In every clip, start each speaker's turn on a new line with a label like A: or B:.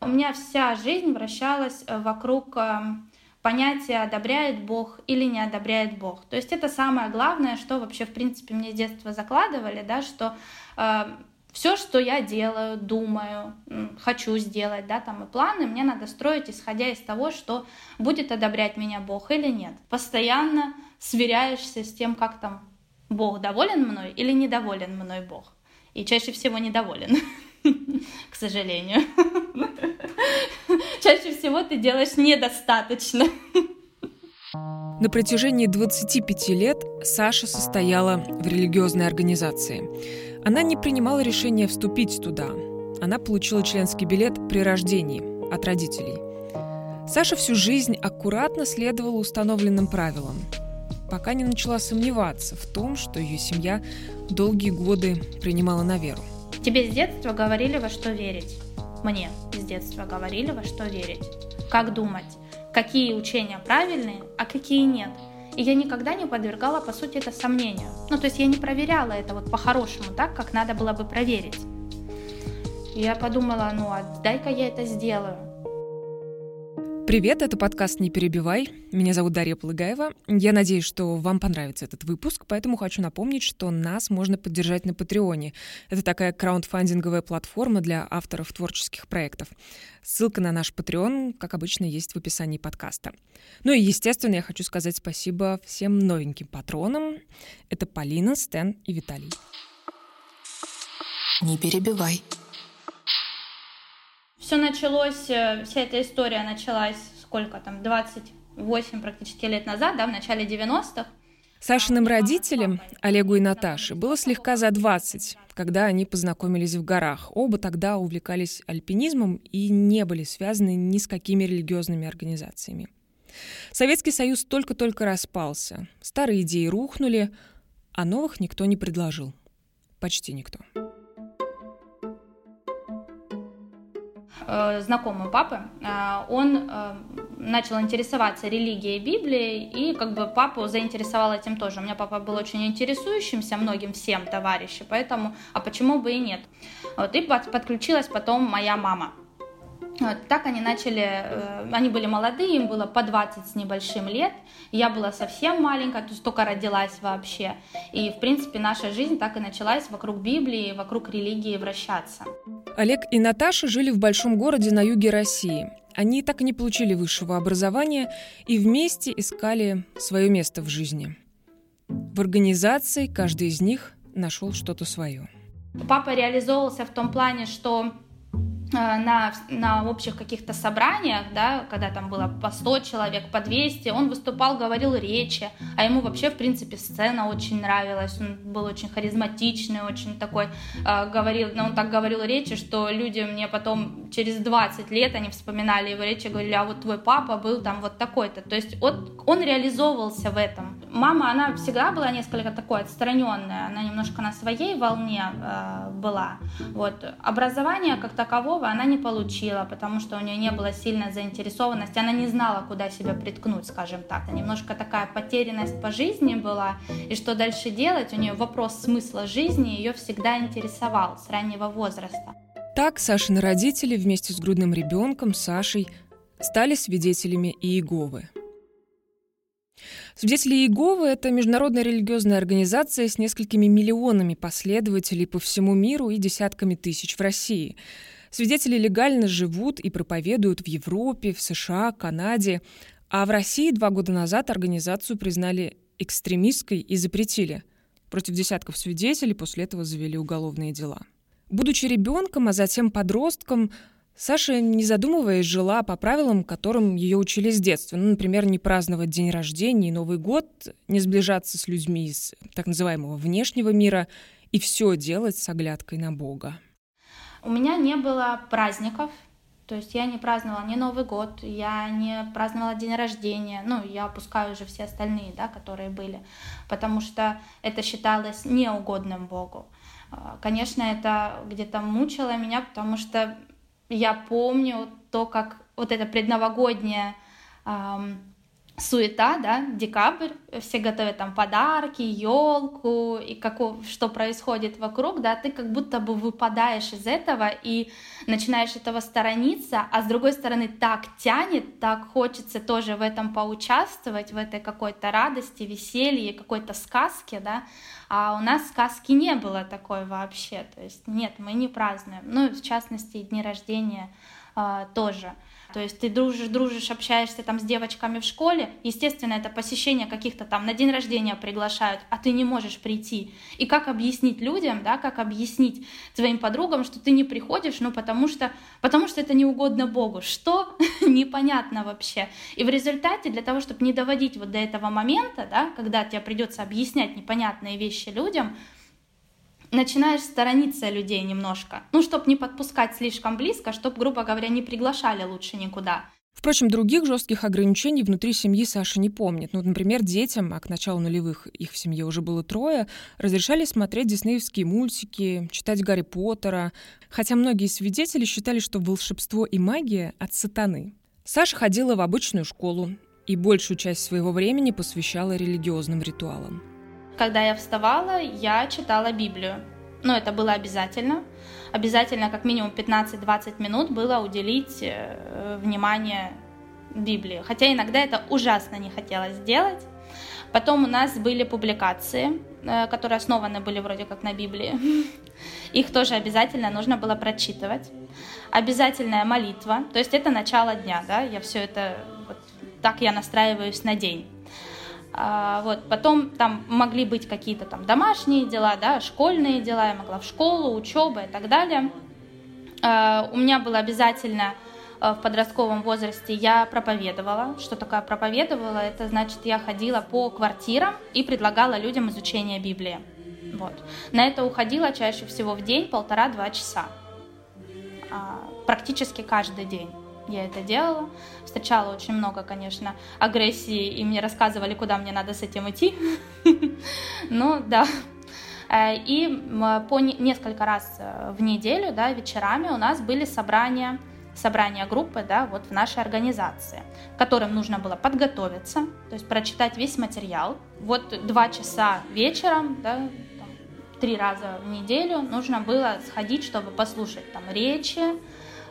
A: У меня вся жизнь вращалась э, вокруг эм, понятия одобряет Бог или не одобряет Бог. То есть это самое главное, что вообще в принципе мне с детства закладывали, да, что э, все, что я делаю, думаю, хочу сделать, да, там и планы, мне надо строить, исходя из того, что будет одобрять меня Бог или нет. Постоянно сверяешься с тем, как там Бог доволен мной или недоволен мной Бог. И чаще всего недоволен, к сожалению. Чаще всего ты делаешь недостаточно.
B: На протяжении 25 лет Саша состояла в религиозной организации. Она не принимала решения вступить туда. Она получила членский билет при рождении от родителей. Саша всю жизнь аккуратно следовала установленным правилам, пока не начала сомневаться в том, что ее семья долгие годы принимала на веру.
A: Тебе с детства говорили, во что верить. Мне с детства говорили, во что верить. Как думать, какие учения правильные, а какие нет. И я никогда не подвергала, по сути, это сомнению. Ну, то есть я не проверяла это вот по-хорошему, так, как надо было бы проверить. И я подумала, ну, а дай-ка я это сделаю.
B: Привет, это подкаст «Не перебивай». Меня зовут Дарья Полыгаева. Я надеюсь, что вам понравится этот выпуск, поэтому хочу напомнить, что нас можно поддержать на Патреоне. Это такая краундфандинговая платформа для авторов творческих проектов. Ссылка на наш Patreon, как обычно, есть в описании подкаста. Ну и, естественно, я хочу сказать спасибо всем новеньким патронам. Это Полина, Стэн и Виталий.
C: Не перебивай.
A: Все началось, э, вся эта история началась сколько там, 28 практически лет назад, да, в начале 90-х.
B: Сашиным родителям, Олегу и Наташе, было слегка за 20, когда они познакомились в горах. Оба тогда увлекались альпинизмом и не были связаны ни с какими религиозными организациями. Советский Союз только-только распался, старые идеи рухнули, а новых никто не предложил. Почти никто.
A: Э, знакомый папы, э, он э, начал интересоваться религией Библией, и как бы папу заинтересовал этим тоже. У меня папа был очень интересующимся многим всем товарищем, поэтому, а почему бы и нет. Вот, и подключилась потом моя мама. Вот, так они начали, э, они были молодые, им было по 20 с небольшим лет, я была совсем маленькая, то есть только родилась вообще. И, в принципе, наша жизнь так и началась вокруг Библии, вокруг религии вращаться.
B: Олег и Наташа жили в большом городе на юге России. Они так и не получили высшего образования и вместе искали свое место в жизни. В организации каждый из них нашел что-то свое.
A: Папа реализовывался в том плане, что на, на общих каких-то собраниях, да, когда там было по 100 человек, по 200, он выступал, говорил речи, а ему вообще, в принципе, сцена очень нравилась, он был очень харизматичный, очень такой, э, говорил, ну, он так говорил речи, что люди мне потом через 20 лет, они вспоминали его речи, говорили, а вот твой папа был там вот такой-то, то есть он, он реализовывался в этом. Мама, она всегда была несколько такой отстраненная, она немножко на своей волне э, была, вот. Образование как такового другого она не получила, потому что у нее не было сильной заинтересованности, она не знала, куда себя приткнуть, скажем так. Немножко такая потерянность по жизни была, и что дальше делать, у нее вопрос смысла жизни ее всегда интересовал с раннего возраста.
B: Так Сашины родители вместе с грудным ребенком Сашей стали свидетелями Иеговы. Свидетели Иеговы – это международная религиозная организация с несколькими миллионами последователей по всему миру и десятками тысяч в России – Свидетели легально живут и проповедуют в Европе, в США, Канаде. А в России два года назад организацию признали экстремистской и запретили. Против десятков свидетелей после этого завели уголовные дела. Будучи ребенком, а затем подростком, Саша, не задумываясь, жила по правилам, которым ее учили с детства. Ну, например, не праздновать день рождения и Новый год, не сближаться с людьми из так называемого внешнего мира и все делать с оглядкой на Бога.
A: У меня не было праздников, то есть я не праздновала ни Новый год, я не праздновала день рождения, ну, я опускаю уже все остальные, да, которые были, потому что это считалось неугодным Богу. А, конечно, это где-то мучило меня, потому что я помню то, как вот это предновогоднее суета, да, декабрь, все готовят там подарки, елку, и каков, что происходит вокруг, да, ты как будто бы выпадаешь из этого и начинаешь этого сторониться, а с другой стороны так тянет, так хочется тоже в этом поучаствовать, в этой какой-то радости, веселье, какой-то сказке, да, а у нас сказки не было такой вообще, то есть нет, мы не празднуем, ну, в частности, дни рождения э, тоже. То есть ты дружишь, дружишь, общаешься там с девочками в школе, естественно, это посещение каких-то там на день рождения приглашают, а ты не можешь прийти. И как объяснить людям, да, как объяснить твоим подругам, что ты не приходишь, ну потому что, потому что это не угодно Богу. Что? Непонятно вообще. И в результате для того, чтобы не доводить вот до этого момента, да, когда тебе придется объяснять непонятные вещи людям, начинаешь сторониться людей немножко. Ну, чтобы не подпускать слишком близко, чтобы, грубо говоря, не приглашали лучше никуда.
B: Впрочем, других жестких ограничений внутри семьи Саша не помнит. Ну, например, детям, а к началу нулевых их в семье уже было трое, разрешали смотреть диснеевские мультики, читать Гарри Поттера, хотя многие свидетели считали, что волшебство и магия от сатаны. Саша ходила в обычную школу и большую часть своего времени посвящала религиозным ритуалам.
A: Когда я вставала, я читала Библию. Но это было обязательно. Обязательно как минимум 15-20 минут было уделить э, внимание Библии. Хотя иногда это ужасно не хотелось сделать. Потом у нас были публикации, э, которые основаны были вроде как на Библии. Их тоже обязательно нужно было прочитывать. Обязательная молитва, то есть это начало дня, да, я все это, вот так я настраиваюсь на день. А, вот, потом там могли быть какие-то там домашние дела, да, школьные дела, я могла в школу, учеба и так далее. А, у меня было обязательно а, в подростковом возрасте я проповедовала. Что такое проповедовала? Это значит, я ходила по квартирам и предлагала людям изучение Библии. Вот. На это уходило чаще всего в день полтора-два часа. Практически каждый день я это делала. Встречала очень много, конечно, агрессии, и мне рассказывали, куда мне надо с этим идти. Ну, да. Э, и по несколько раз э, в неделю, да, вечерами у нас были собрания собрания группы, да, вот в нашей организации, которым нужно было подготовиться, то есть прочитать весь материал. Вот два часа вечером, да, три раза в неделю нужно было сходить, чтобы послушать там речи,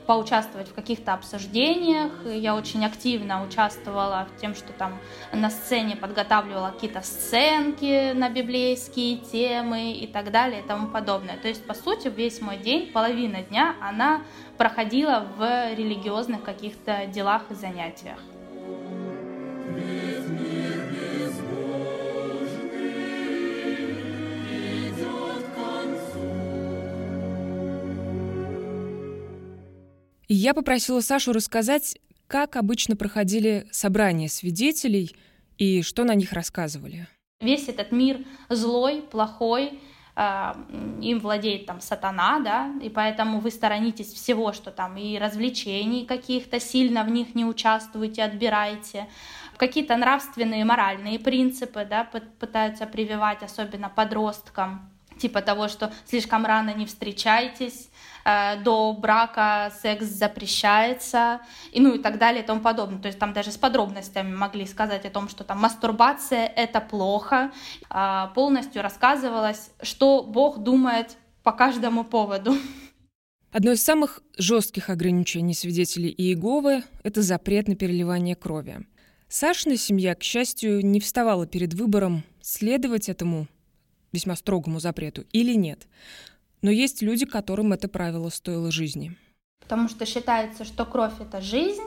A: поучаствовать в каких-то обсуждениях. Я очень активно участвовала в тем, что там на сцене подготавливала какие-то сценки на библейские темы и так далее и тому подобное. То есть, по сути, весь мой день, половина дня, она проходила в религиозных каких-то делах и занятиях.
B: Я попросила Сашу рассказать, как обычно проходили собрания свидетелей и что на них рассказывали.
A: Весь этот мир злой, плохой, а, им владеет там сатана, да, и поэтому вы сторонитесь всего, что там и развлечений каких-то, сильно в них не участвуете, отбираете. Какие-то нравственные, моральные принципы, да, пытаются прививать, особенно подросткам, типа того, что слишком рано не встречайтесь, Э, до брака секс запрещается, и ну и так далее и тому подобное. То есть там даже с подробностями могли сказать о том, что там мастурбация — это плохо. А, полностью рассказывалось, что Бог думает по каждому поводу.
B: Одно из самых жестких ограничений свидетелей Иеговы — это запрет на переливание крови. Сашина семья, к счастью, не вставала перед выбором следовать этому весьма строгому запрету или нет. Но есть люди, которым это правило стоило жизни.
A: Потому что считается, что кровь — это жизнь,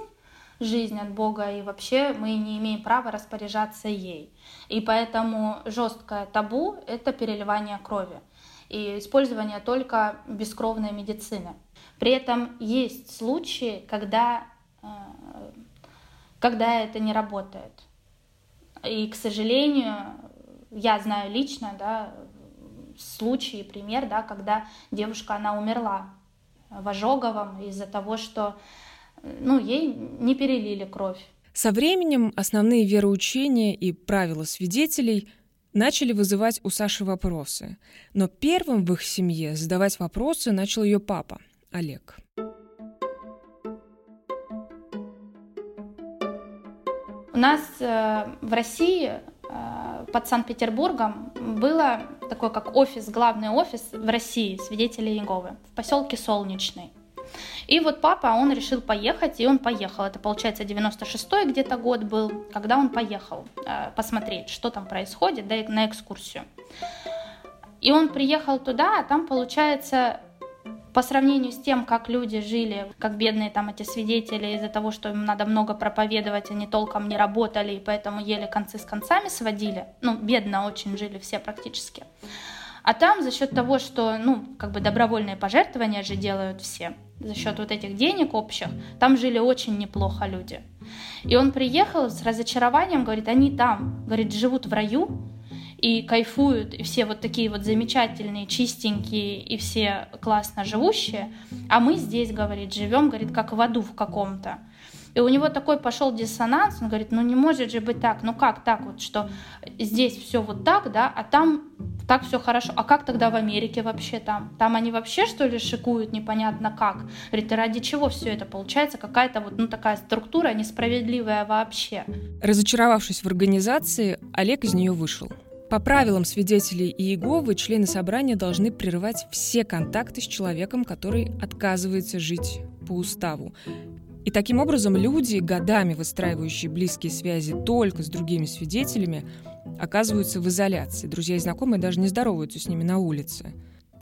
A: жизнь от Бога, и вообще мы не имеем права распоряжаться ей. И поэтому жесткое табу — это переливание крови и использование только бескровной медицины. При этом есть случаи, когда, э, когда это не работает. И, к сожалению, я знаю лично, да, случай, пример, да, когда девушка, она умерла в ожоговом из-за того, что ну, ей не перелили кровь.
B: Со временем основные вероучения и правила свидетелей начали вызывать у Саши вопросы. Но первым в их семье задавать вопросы начал ее папа,
A: У нас э, в России под Санкт-Петербургом было такой как офис, главный офис в России свидетелей Иеговы в поселке Солнечный. И вот папа, он решил поехать, и он поехал. Это, получается, 96-й где-то год был, когда он поехал э, посмотреть, что там происходит, да, на экскурсию. И он приехал туда, а там, получается, по сравнению с тем, как люди жили, как бедные там эти свидетели из-за того, что им надо много проповедовать, они толком не работали, и поэтому еле концы с концами сводили. Ну, бедно очень жили все практически. А там за счет того, что, ну, как бы добровольные пожертвования же делают все, за счет вот этих денег общих, там жили очень неплохо люди. И он приехал с разочарованием, говорит, они там, говорит, живут в раю, и кайфуют, и все вот такие вот замечательные, чистенькие, и все классно живущие, а мы здесь, говорит, живем, говорит, как в аду в каком-то. И у него такой пошел диссонанс, он говорит, ну не может же быть так, ну как так вот, что здесь все вот так, да, а там так все хорошо. А как тогда в Америке вообще там? Там они вообще что ли шикуют непонятно как? Говорит, и ради чего все это получается? Какая-то вот ну такая структура несправедливая вообще.
B: Разочаровавшись в организации, Олег из нее вышел. По правилам свидетелей Иеговы члены собрания должны прерывать все контакты с человеком, который отказывается жить по уставу. И таким образом люди, годами выстраивающие близкие связи только с другими свидетелями, оказываются в изоляции. Друзья и знакомые даже не здороваются с ними на улице.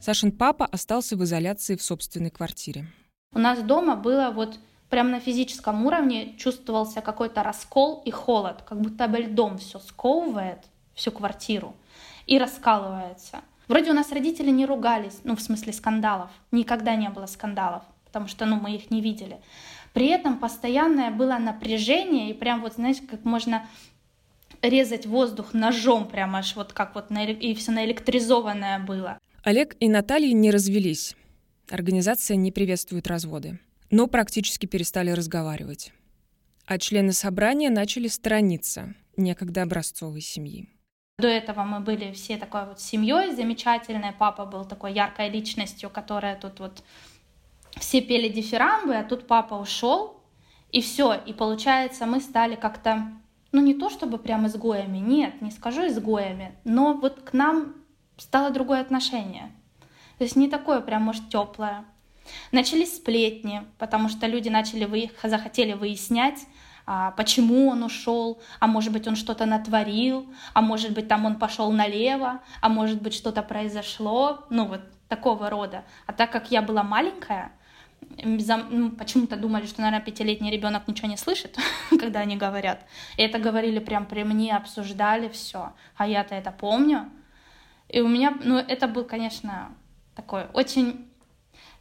B: Сашин папа остался в изоляции в собственной квартире.
A: У нас дома было вот прямо на физическом уровне чувствовался какой-то раскол и холод, как будто бы льдом все сковывает – всю квартиру и раскалывается. Вроде у нас родители не ругались, ну, в смысле скандалов. Никогда не было скандалов, потому что, ну, мы их не видели. При этом постоянное было напряжение, и прям вот, знаете, как можно резать воздух ножом прямо аж вот как вот, на, и все наэлектризованное было.
B: Олег и Наталья не развелись. Организация не приветствует разводы, но практически перестали разговаривать. А члены собрания начали сторониться некогда образцовой семьи.
A: До этого мы были все такой вот семьей замечательной. Папа был такой яркой личностью, которая тут вот все пели дифирамбы, а тут папа ушел, и все. И получается, мы стали как-то, ну не то чтобы прям изгоями, нет, не скажу изгоями, но вот к нам стало другое отношение. То есть не такое прям, может, теплое. Начались сплетни, потому что люди начали вы... захотели выяснять, а, почему он ушел, а может быть он что-то натворил, а может быть там он пошел налево, а может быть что-то произошло, ну вот такого рода. А так как я была маленькая, ну, почему-то думали, что, наверное, пятилетний ребенок ничего не слышит, когда они говорят. И это говорили прям при мне, обсуждали все. А я-то это помню. И у меня, ну, это был, конечно, такой очень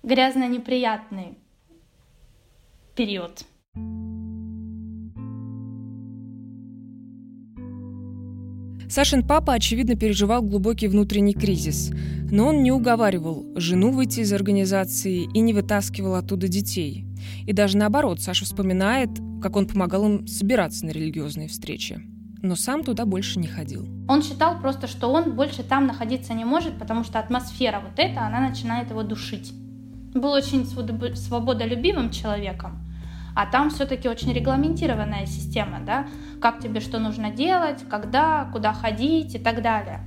A: грязно неприятный период.
B: Сашин папа, очевидно, переживал глубокий внутренний кризис, но он не уговаривал жену выйти из организации и не вытаскивал оттуда детей. И даже наоборот, Саша вспоминает, как он помогал им собираться на религиозные встречи. Но сам туда больше не ходил.
A: Он считал просто, что он больше там находиться не может, потому что атмосфера вот эта, она начинает его душить. Был очень свободолюбивым человеком, а там все-таки очень регламентированная система, да, как тебе что нужно делать, когда, куда ходить и так далее.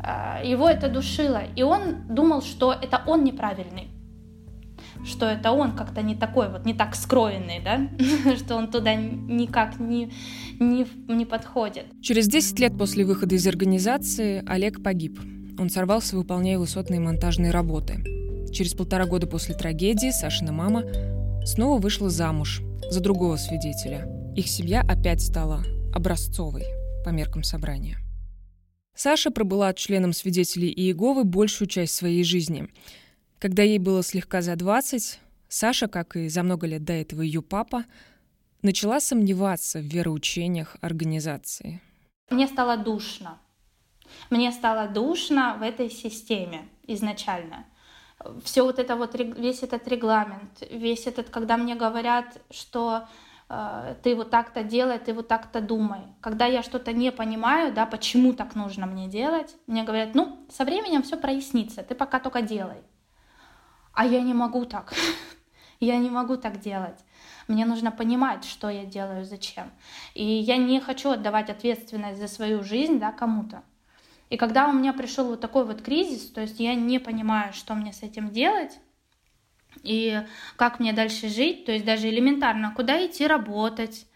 A: А, его это душило, и он думал, что это он неправильный, что это он как-то не такой вот, не так скроенный, да, что он туда никак не, не, не подходит.
B: Через 10 лет после выхода из организации Олег погиб. Он сорвался, выполняя высотные монтажные работы. Через полтора года после трагедии Сашина мама снова вышла замуж за другого свидетеля. Их семья опять стала образцовой по меркам собрания. Саша пробыла членом свидетелей Иеговы большую часть своей жизни. Когда ей было слегка за 20, Саша, как и за много лет до этого ее папа, начала сомневаться в вероучениях организации.
A: Мне стало душно. Мне стало душно в этой системе изначально – все вот это вот, весь этот регламент, весь этот, когда мне говорят, что э, ты вот так-то делай, ты вот так-то думай. Когда я что-то не понимаю, да, почему так нужно мне делать, мне говорят, ну, со временем все прояснится, ты пока только делай. А я не могу так. Я не могу так делать. Мне нужно понимать, что я делаю, зачем. И я не хочу отдавать ответственность за свою жизнь да, кому-то. И когда у меня пришел вот такой вот кризис, то есть я не понимаю, что мне с этим делать, и как мне дальше жить, то есть даже элементарно, куда идти работать,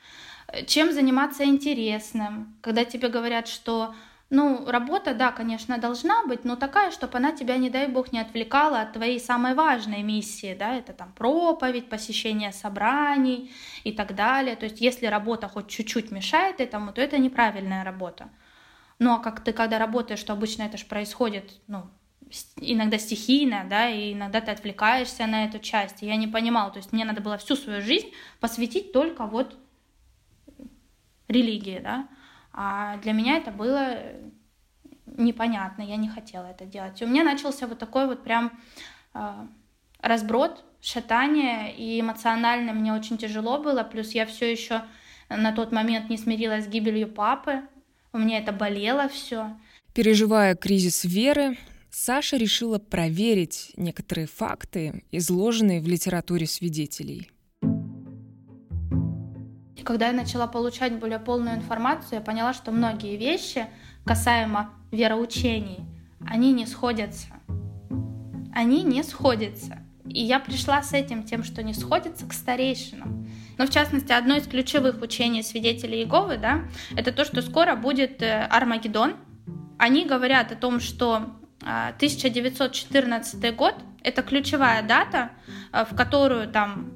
A: чем заниматься интересным, когда тебе говорят, что ну, работа, да, конечно, должна быть, но такая, чтобы она тебя, не дай бог, не отвлекала от твоей самой важной миссии, да, это там проповедь, посещение собраний и так далее. То есть, если работа хоть чуть-чуть мешает этому, то это неправильная работа. Ну, а как ты, когда работаешь, то обычно это же происходит, ну, иногда стихийно, да, и иногда ты отвлекаешься на эту часть. И я не понимала, то есть мне надо было всю свою жизнь посвятить только вот религии, да. А для меня это было непонятно, я не хотела это делать. И у меня начался вот такой вот прям э, разброд, шатание, и эмоционально мне очень тяжело было, плюс я все еще на тот момент не смирилась с гибелью папы, у меня это болело все.
B: Переживая кризис веры, Саша решила проверить некоторые факты, изложенные в литературе свидетелей.
A: Когда я начала получать более полную информацию, я поняла, что многие вещи касаемо вероучений, они не сходятся. Они не сходятся. И я пришла с этим тем, что не сходится, к старейшинам. Но, в частности, одно из ключевых учений свидетелей Иеговы, да, это то, что скоро будет э, Армагеддон. Они говорят о том, что 1914 а, год — это ключевая дата, э, в которую там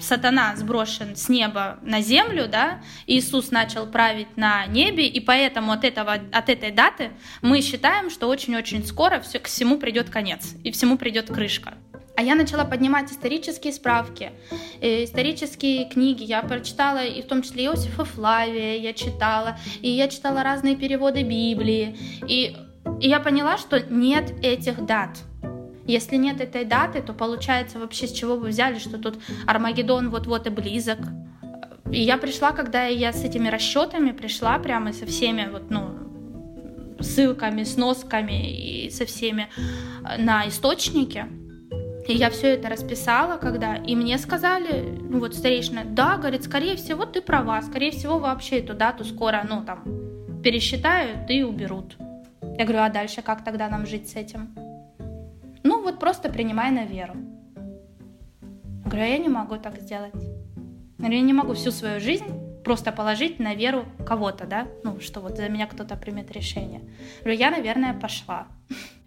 A: сатана сброшен с неба на землю, да, Иисус начал править на небе, и поэтому от, этого, от этой даты мы считаем, что очень-очень скоро все, к всему придет конец, и всему придет крышка. А я начала поднимать исторические справки, э, исторические книги. Я прочитала, и в том числе Иосифа Флавия я читала, и я читала разные переводы Библии. И, и я поняла, что нет этих дат. Если нет этой даты, то получается вообще с чего вы взяли, что тут Армагеддон вот-вот и близок. И я пришла, когда я с этими расчетами пришла прямо со всеми вот, ну, ссылками, сносками и со всеми э, на источники. И я все это расписала, когда и мне сказали, ну вот старейшина, да, говорит, скорее всего, ты права, скорее всего, вообще эту дату скоро, ну там, пересчитают и уберут. Я говорю, а дальше как тогда нам жить с этим? Ну вот просто принимай на веру. Я говорю, а я не могу так сделать. Я я не могу всю свою жизнь просто положить на веру кого-то, да, ну, что вот за меня кто-то примет решение. Я говорю, я, наверное, пошла.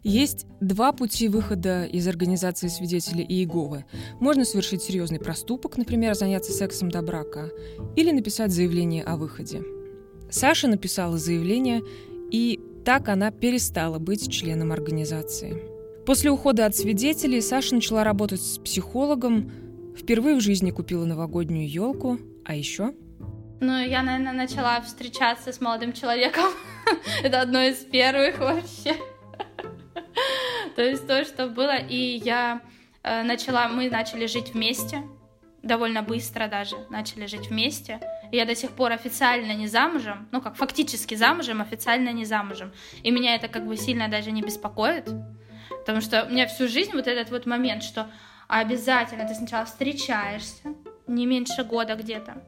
B: Есть два пути выхода из организации свидетелей Иеговы. Можно совершить серьезный проступок, например, заняться сексом до брака, или написать заявление о выходе. Саша написала заявление, и так она перестала быть членом организации. После ухода от свидетелей Саша начала работать с психологом, впервые в жизни купила новогоднюю елку, а еще...
A: Ну, я, наверное, начала встречаться с молодым человеком. Это одно из первых вообще. То есть то, что было. И я э, начала, мы начали жить вместе. Довольно быстро даже начали жить вместе. Я до сих пор официально не замужем, ну как фактически замужем, официально не замужем. И меня это как бы сильно даже не беспокоит. Потому что у меня всю жизнь вот этот вот момент, что обязательно ты сначала встречаешься, не меньше года где-то.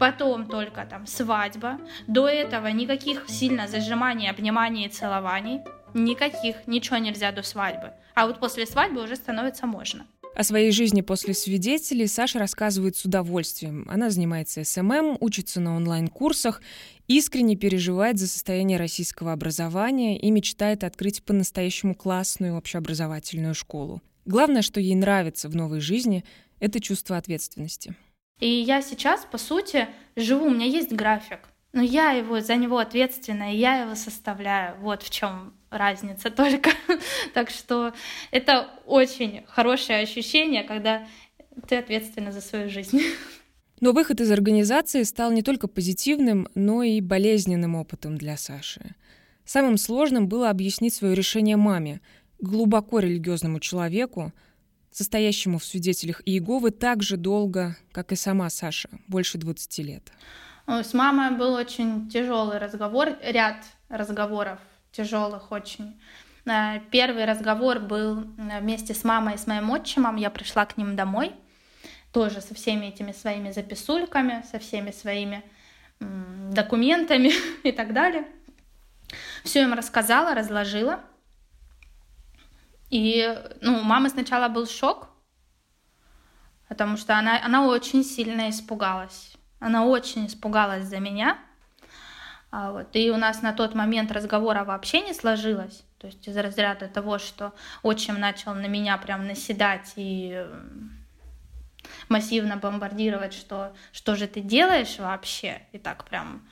A: Потом только там свадьба. До этого никаких сильно зажиманий, обниманий и целований. Никаких, ничего нельзя до свадьбы. А вот после свадьбы уже становится можно.
B: О своей жизни после свидетелей Саша рассказывает с удовольствием. Она занимается SMM, учится на онлайн-курсах искренне переживает за состояние российского образования и мечтает открыть по-настоящему классную общеобразовательную школу. Главное, что ей нравится в новой жизни, это чувство ответственности.
A: И я сейчас, по сути, живу, у меня есть график, но я его за него ответственна, и я его составляю. Вот в чем разница только. так что это очень хорошее ощущение, когда ты ответственна за свою жизнь.
B: Но выход из организации стал не только позитивным, но и болезненным опытом для Саши. Самым сложным было объяснить свое решение маме, глубоко религиозному человеку, состоящему в свидетелях Иеговы так же долго, как и сама Саша, больше 20 лет.
A: С мамой был очень тяжелый разговор, ряд разговоров тяжелых очень. Э, первый разговор был э, вместе с мамой и с моим отчимом. Я пришла к ним домой – тоже со всеми этими своими записульками, со всеми своими документами и так далее. Все им рассказала, разложила. И ну, у мамы сначала был шок, потому что она, она очень сильно испугалась. Она очень испугалась за меня. А вот. И у нас на тот момент разговора вообще не сложилось. То есть из разряда того, что отчим начал на меня прям наседать и массивно бомбардировать, что что же ты делаешь вообще, и так прям.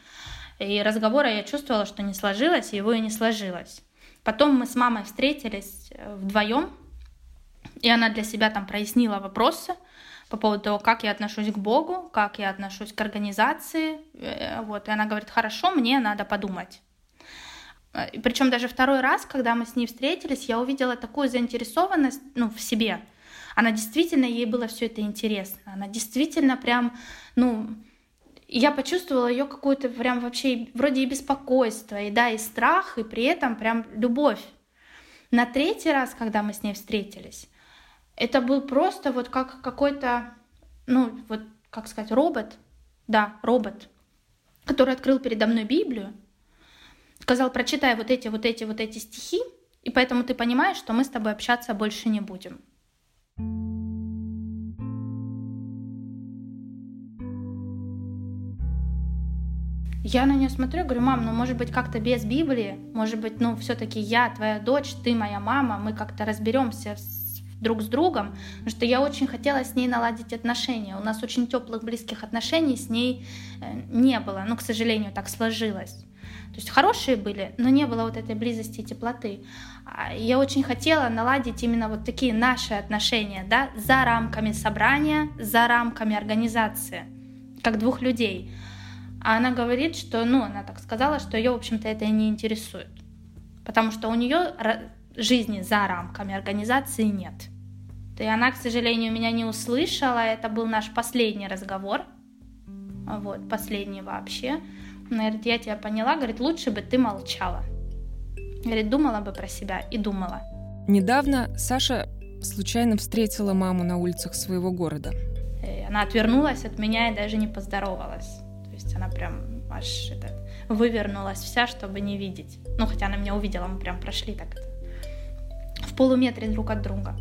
A: И разговора я чувствовала, что не сложилось, и его и не сложилось. Потом мы с мамой встретились э, вдвоем, и она для себя там прояснила вопросы по поводу того, как я отношусь к Богу, как я отношусь к организации. Э, вот, и она говорит, хорошо, мне надо подумать. Э, Причем даже второй раз, когда мы с ней встретились, я увидела такую заинтересованность ну, в себе. Она действительно, ей было все это интересно. Она действительно прям, ну, я почувствовала ее какую-то прям вообще вроде и беспокойство, и да, и страх, и при этом прям любовь. На третий раз, когда мы с ней встретились, это был просто вот как какой-то, ну, вот, как сказать, робот, да, робот, который открыл передо мной Библию, сказал, прочитай вот эти, вот эти, вот эти стихи, и поэтому ты понимаешь, что мы с тобой общаться больше не будем. Я на нее смотрю, говорю, мам, ну может быть как-то без Библии, может быть, ну все-таки я твоя дочь, ты моя мама, мы как-то разберемся друг с другом, потому что я очень хотела с ней наладить отношения. У нас очень теплых, близких отношений с ней э, не было, ну, к сожалению, так сложилось. То есть хорошие были, но не было вот этой близости и теплоты. А я очень хотела наладить именно вот такие наши отношения, да, за рамками собрания, за рамками организации, как двух людей. А она говорит, что, ну, она так сказала, что ее, в общем-то, это не интересует. Потому что у нее жизни за рамками организации нет. И она, к сожалению, меня не услышала. Это был наш последний разговор. Вот, последний вообще. Она говорит, я тебя поняла. Говорит, лучше бы ты молчала. Говорит, думала бы про себя и думала.
B: Недавно Саша случайно встретила маму на улицах своего города.
A: И она отвернулась от меня и даже не поздоровалась есть она прям аж это, вывернулась вся, чтобы не видеть. Ну, хотя она меня увидела, мы прям прошли так это, в полуметре друг от друга.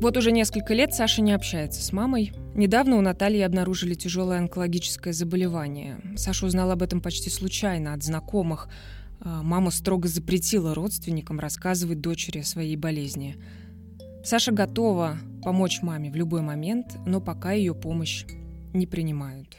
B: Вот уже несколько лет Саша не общается с мамой. Недавно у Натальи обнаружили тяжелое онкологическое заболевание. Саша узнала об этом почти случайно от знакомых. А, мама строго запретила родственникам рассказывать дочери о своей болезни. Саша готова помочь маме в любой момент, но пока ее помощь не принимают.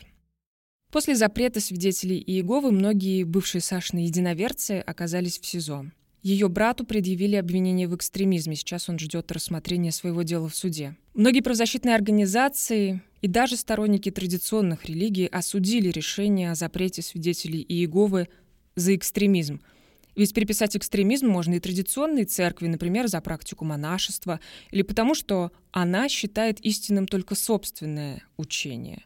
B: После запрета свидетелей Иеговы многие бывшие Сашины единоверцы оказались в СИЗО. Ее брату предъявили обвинение в экстремизме. Сейчас он ждет рассмотрения своего дела в суде. Многие правозащитные организации и даже сторонники традиционных религий осудили решение о запрете свидетелей Иеговы за экстремизм. Ведь приписать экстремизм можно и традиционной церкви, например, за практику монашества, или потому что она считает истинным только собственное учение.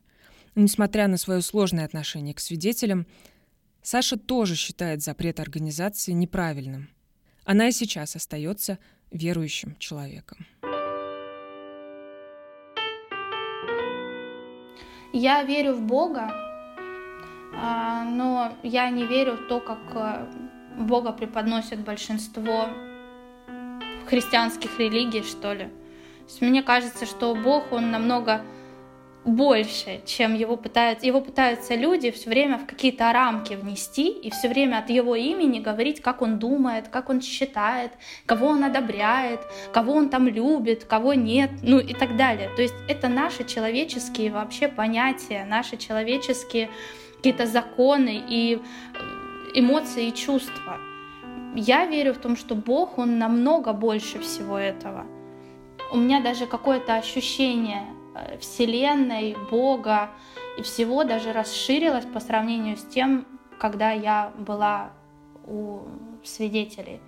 B: Несмотря на свое сложное отношение к свидетелям, Саша тоже считает запрет организации неправильным. Она и сейчас остается верующим человеком.
A: Я верю в Бога, а, но я не верю в то, как э, Бога преподносит большинство христианских религий, что ли. Мне кажется, что Бог, Он намного больше, чем его пытаются, его пытаются люди все время в какие-то рамки внести и все время от его имени говорить, как он думает, как он считает, кого он одобряет, кого он там любит, кого нет, ну и так далее. То есть это наши человеческие вообще понятия, наши человеческие какие-то законы и э, эмоции и чувства. Я верю в том, что Бог, Он намного больше всего этого. У меня даже какое-то ощущение Вселенной, Бога и всего даже расширилась по сравнению с тем, когда я была у свидетелей.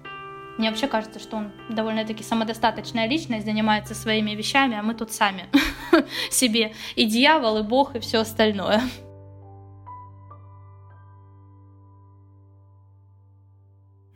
A: Мне вообще кажется, что он довольно-таки самодостаточная личность, занимается своими вещами, а мы тут сами себе и дьявол, и Бог, и все остальное.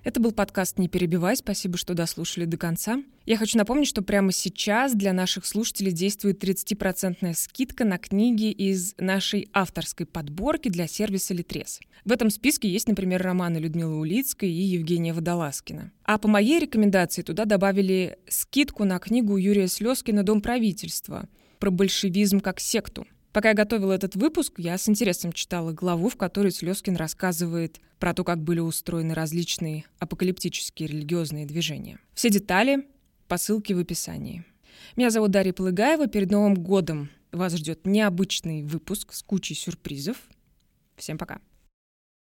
B: Это был подкаст «Не перебивай». Спасибо, что дослушали до конца. Я хочу напомнить, что прямо сейчас для наших слушателей действует 30% скидка на книги из нашей авторской подборки для сервиса «Литрес». В этом списке есть, например, романы Людмилы Улицкой и Евгения Водолазкина. А по моей рекомендации туда добавили скидку на книгу Юрия Слезкина «Дом правительства» про большевизм как секту. Пока я готовила этот выпуск, я с интересом читала главу, в которой Слезкин рассказывает про то, как были устроены различные апокалиптические религиозные движения. Все детали по ссылке в описании. Меня зовут Дарья Полыгаева. Перед Новым годом вас ждет необычный выпуск с кучей сюрпризов. Всем пока.